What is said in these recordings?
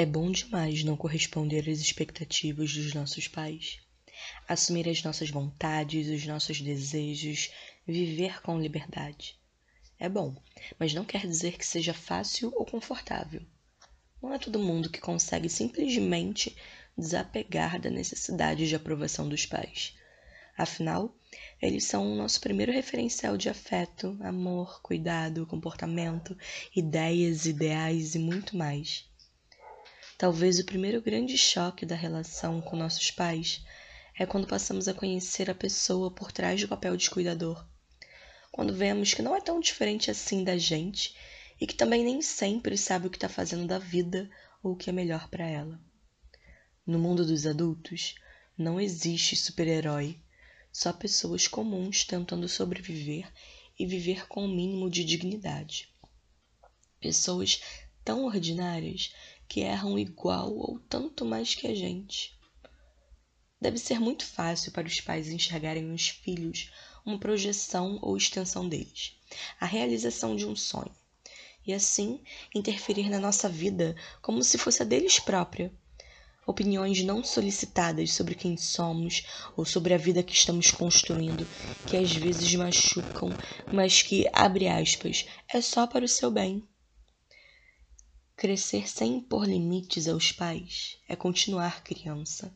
É bom demais não corresponder às expectativas dos nossos pais. Assumir as nossas vontades, os nossos desejos, viver com liberdade. É bom, mas não quer dizer que seja fácil ou confortável. Não é todo mundo que consegue simplesmente desapegar da necessidade de aprovação dos pais. Afinal, eles são o nosso primeiro referencial de afeto, amor, cuidado, comportamento, ideias, ideais e muito mais. Talvez o primeiro grande choque da relação com nossos pais é quando passamos a conhecer a pessoa por trás do papel de cuidador. Quando vemos que não é tão diferente assim da gente e que também nem sempre sabe o que está fazendo da vida ou o que é melhor para ela. No mundo dos adultos, não existe super-herói, só pessoas comuns tentando sobreviver e viver com o um mínimo de dignidade. Pessoas tão ordinárias que erram igual ou tanto mais que a gente. Deve ser muito fácil para os pais enxergarem os filhos uma projeção ou extensão deles, a realização de um sonho e assim interferir na nossa vida como se fosse a deles própria. Opiniões não solicitadas sobre quem somos ou sobre a vida que estamos construindo, que às vezes machucam, mas que, abre aspas, é só para o seu bem. Crescer sem impor limites aos pais é continuar criança.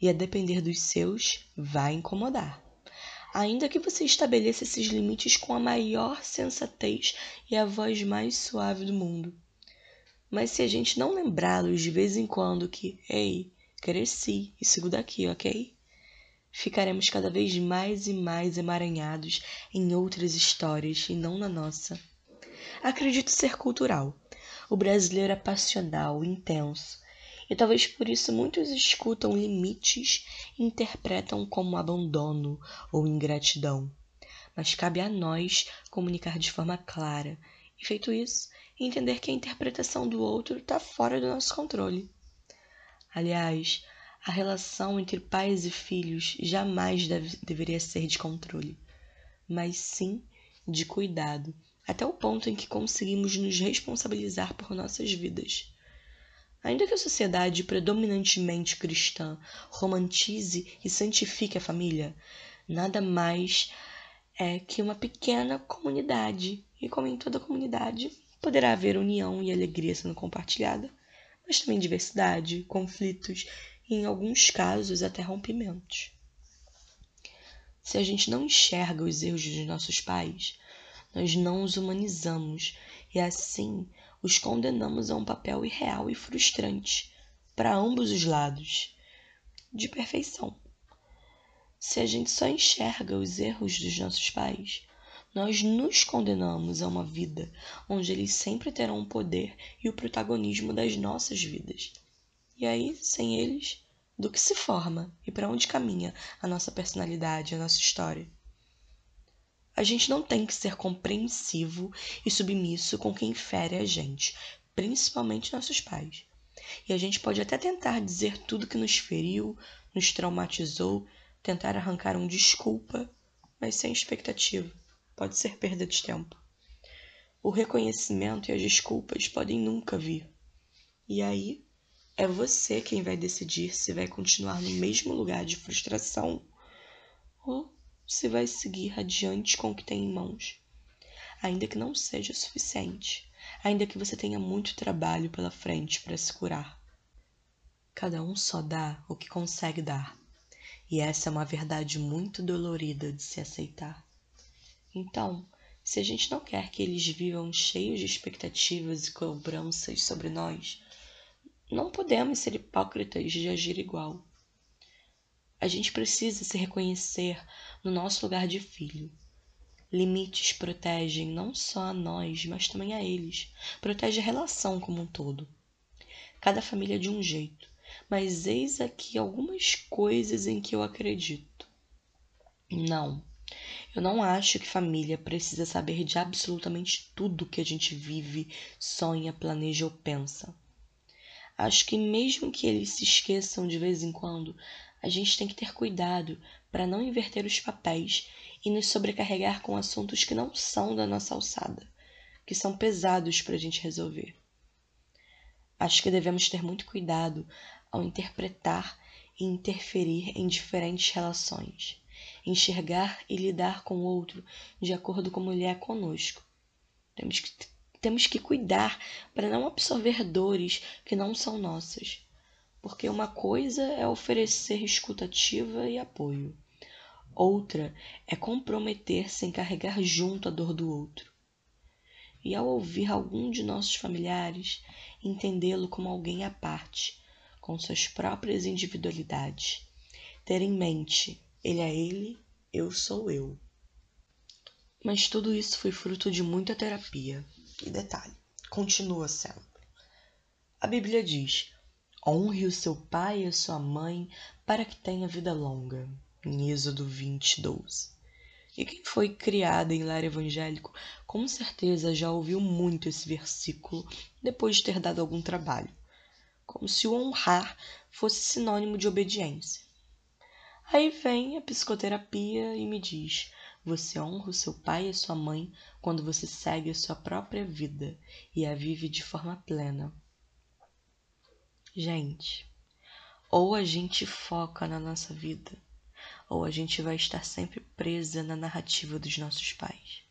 E a depender dos seus, vai incomodar ainda que você estabeleça esses limites com a maior sensatez e a voz mais suave do mundo. Mas se a gente não lembrá-los de vez em quando que, ei, cresci e sigo daqui, ok? Ficaremos cada vez mais e mais emaranhados em outras histórias e não na nossa. Acredito ser cultural. O brasileiro é passional, intenso, e talvez por isso muitos escutam limites e interpretam como abandono ou ingratidão. Mas cabe a nós comunicar de forma clara, e feito isso, entender que a interpretação do outro está fora do nosso controle. Aliás, a relação entre pais e filhos jamais deve, deveria ser de controle, mas sim de cuidado, até o ponto em que conseguimos nos responsabilizar por nossas vidas. Ainda que a sociedade predominantemente cristã romantize e santifique a família, nada mais é que uma pequena comunidade, e como em toda comunidade, poderá haver união e alegria sendo compartilhada, mas também diversidade, conflitos e, em alguns casos, até rompimentos. Se a gente não enxerga os erros dos nossos pais, nós não os humanizamos e assim os condenamos a um papel irreal e frustrante para ambos os lados de perfeição. Se a gente só enxerga os erros dos nossos pais, nós nos condenamos a uma vida onde eles sempre terão o poder e o protagonismo das nossas vidas. E aí, sem eles, do que se forma e para onde caminha a nossa personalidade, a nossa história? A gente não tem que ser compreensivo e submisso com quem fere a gente, principalmente nossos pais. E a gente pode até tentar dizer tudo que nos feriu, nos traumatizou, tentar arrancar um desculpa, mas sem expectativa. Pode ser perda de tempo. O reconhecimento e as desculpas podem nunca vir. E aí é você quem vai decidir se vai continuar no mesmo lugar de frustração ou se vai seguir adiante com o que tem em mãos. Ainda que não seja suficiente, ainda que você tenha muito trabalho pela frente para se curar. Cada um só dá o que consegue dar, e essa é uma verdade muito dolorida de se aceitar. Então, se a gente não quer que eles vivam cheios de expectativas e cobranças sobre nós, não podemos ser hipócritas de agir igual. A gente precisa se reconhecer no nosso lugar de filho. Limites protegem não só a nós, mas também a eles. Protege a relação como um todo. Cada família é de um jeito, mas eis aqui algumas coisas em que eu acredito. Não, eu não acho que família precisa saber de absolutamente tudo que a gente vive, sonha, planeja ou pensa. Acho que mesmo que eles se esqueçam de vez em quando, a gente tem que ter cuidado para não inverter os papéis e nos sobrecarregar com assuntos que não são da nossa alçada, que são pesados para a gente resolver. Acho que devemos ter muito cuidado ao interpretar e interferir em diferentes relações, enxergar e lidar com o outro de acordo como ele é conosco. Temos que, temos que cuidar para não absorver dores que não são nossas, porque uma coisa é oferecer escutativa e apoio, outra é comprometer-se em carregar junto a dor do outro. E ao ouvir algum de nossos familiares, entendê-lo como alguém à parte, com suas próprias individualidades. Ter em mente, ele é ele, eu sou eu. Mas tudo isso foi fruto de muita terapia. E detalhe, continua sendo. A Bíblia diz: honre o seu pai e a sua mãe para que tenha vida longa. Em Êxodo 20, 12. E quem foi criado em lar evangélico, com certeza já ouviu muito esse versículo depois de ter dado algum trabalho como se o honrar fosse sinônimo de obediência. Aí vem a psicoterapia e me diz: você honra o seu pai e a sua mãe quando você segue a sua própria vida e a vive de forma plena. Gente, ou a gente foca na nossa vida, ou a gente vai estar sempre presa na narrativa dos nossos pais.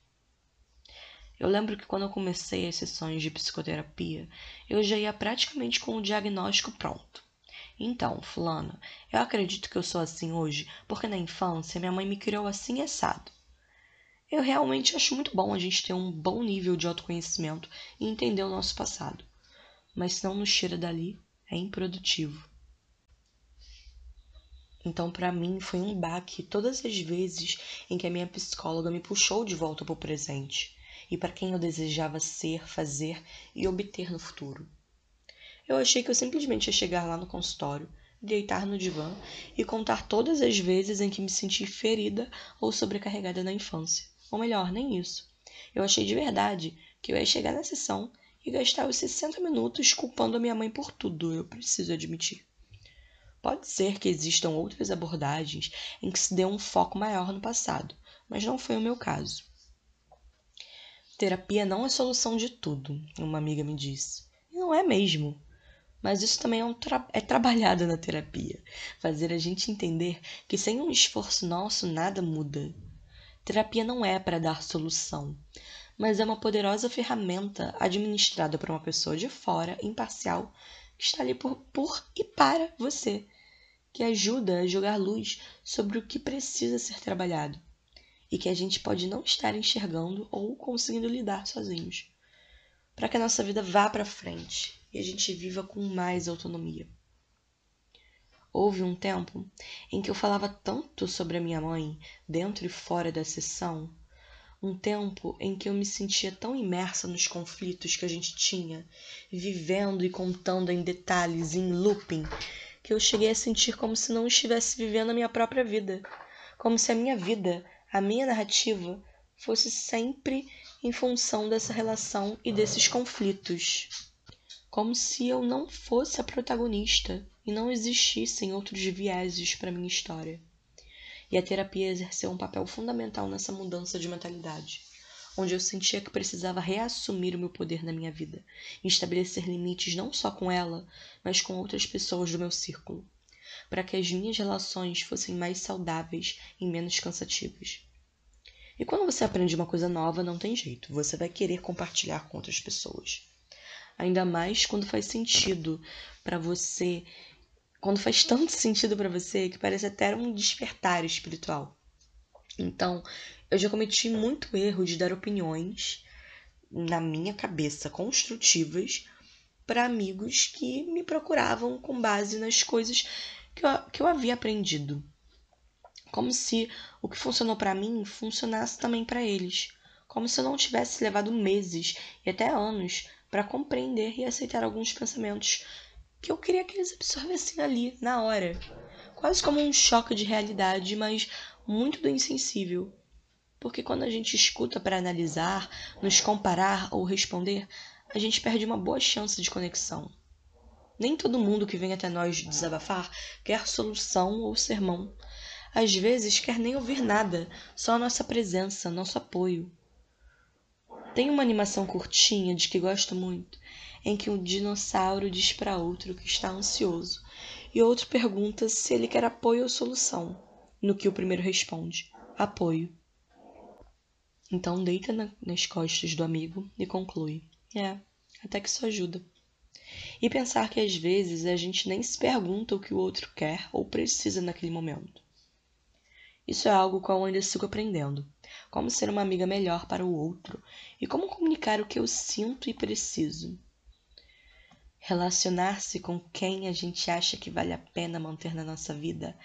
Eu lembro que quando eu comecei as sessões de psicoterapia, eu já ia praticamente com o diagnóstico pronto. Então, fulana, eu acredito que eu sou assim hoje porque na infância minha mãe me criou assim assado. Eu realmente acho muito bom a gente ter um bom nível de autoconhecimento e entender o nosso passado. Mas se não nos tira dali, é improdutivo. Então, para mim, foi um baque todas as vezes em que a minha psicóloga me puxou de volta para o presente e para quem eu desejava ser, fazer e obter no futuro. Eu achei que eu simplesmente ia chegar lá no consultório, deitar no divã e contar todas as vezes em que me senti ferida ou sobrecarregada na infância. Ou melhor, nem isso. Eu achei de verdade que eu ia chegar na sessão e gastar os 60 minutos culpando a minha mãe por tudo, eu preciso admitir. Pode ser que existam outras abordagens em que se dê um foco maior no passado, mas não foi o meu caso. Terapia não é solução de tudo, uma amiga me disse. E não é mesmo. Mas isso também é, um tra é trabalhado na terapia. Fazer a gente entender que sem um esforço nosso nada muda. Terapia não é para dar solução, mas é uma poderosa ferramenta administrada por uma pessoa de fora, imparcial, que está ali por, por e para você, que ajuda a jogar luz sobre o que precisa ser trabalhado e que a gente pode não estar enxergando ou conseguindo lidar sozinhos, para que a nossa vida vá para frente e a gente viva com mais autonomia. Houve um tempo em que eu falava tanto sobre a minha mãe, dentro e fora da sessão, um tempo em que eu me sentia tão imersa nos conflitos que a gente tinha, vivendo e contando em detalhes, em looping, que eu cheguei a sentir como se não estivesse vivendo a minha própria vida, como se a minha vida a minha narrativa fosse sempre em função dessa relação e desses conflitos. Como se eu não fosse a protagonista e não existissem outros vieses para minha história. E a terapia exerceu um papel fundamental nessa mudança de mentalidade, onde eu sentia que precisava reassumir o meu poder na minha vida e estabelecer limites não só com ela, mas com outras pessoas do meu círculo, para que as minhas relações fossem mais saudáveis e menos cansativas. E quando você aprende uma coisa nova, não tem jeito, você vai querer compartilhar com outras pessoas. Ainda mais quando faz sentido para você, quando faz tanto sentido para você que parece até um despertar espiritual. Então, eu já cometi muito erro de dar opiniões na minha cabeça construtivas para amigos que me procuravam com base nas coisas que eu, que eu havia aprendido como se o que funcionou para mim funcionasse também para eles, como se eu não tivesse levado meses e até anos para compreender e aceitar alguns pensamentos que eu queria que eles absorvessem ali, na hora. Quase como um choque de realidade, mas muito do insensível. Porque quando a gente escuta para analisar, nos comparar ou responder, a gente perde uma boa chance de conexão. Nem todo mundo que vem até nós desabafar quer solução ou sermão às vezes quer nem ouvir nada, só a nossa presença, nosso apoio. Tem uma animação curtinha de que gosto muito, em que um dinossauro diz para outro que está ansioso e outro pergunta se ele quer apoio ou solução, no que o primeiro responde: apoio. Então deita na, nas costas do amigo e conclui: é, até que isso ajuda. E pensar que às vezes a gente nem se pergunta o que o outro quer ou precisa naquele momento. Isso é algo com eu ainda sigo aprendendo. Como ser uma amiga melhor para o outro e como comunicar o que eu sinto e preciso. Relacionar-se com quem a gente acha que vale a pena manter na nossa vida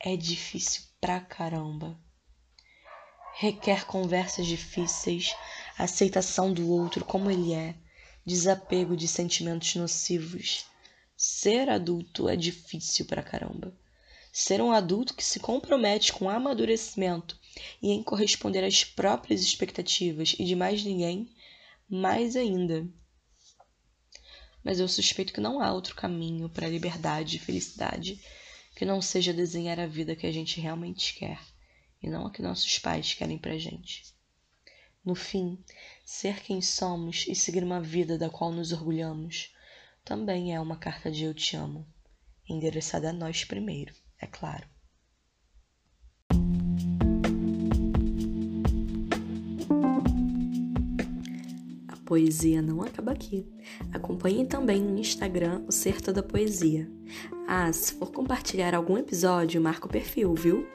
é difícil pra caramba. Requer conversas difíceis, aceitação do outro como ele é, desapego de sentimentos nocivos. Ser adulto é difícil pra caramba. Ser um adulto que se compromete com amadurecimento e em corresponder às próprias expectativas e de mais ninguém, mais ainda. Mas eu suspeito que não há outro caminho para a liberdade e felicidade que não seja desenhar a vida que a gente realmente quer e não a que nossos pais querem pra gente. No fim, ser quem somos e seguir uma vida da qual nos orgulhamos também é uma carta de eu te amo, endereçada a nós primeiro é claro. Poesia não acaba aqui. Acompanhe também no Instagram o Certo da Poesia. Ah, se for compartilhar algum episódio, marca o perfil, viu?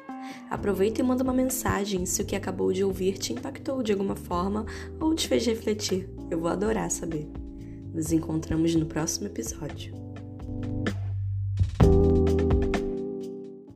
Aproveita e manda uma mensagem se o que acabou de ouvir te impactou de alguma forma ou te fez refletir. Eu vou adorar saber. Nos encontramos no próximo episódio.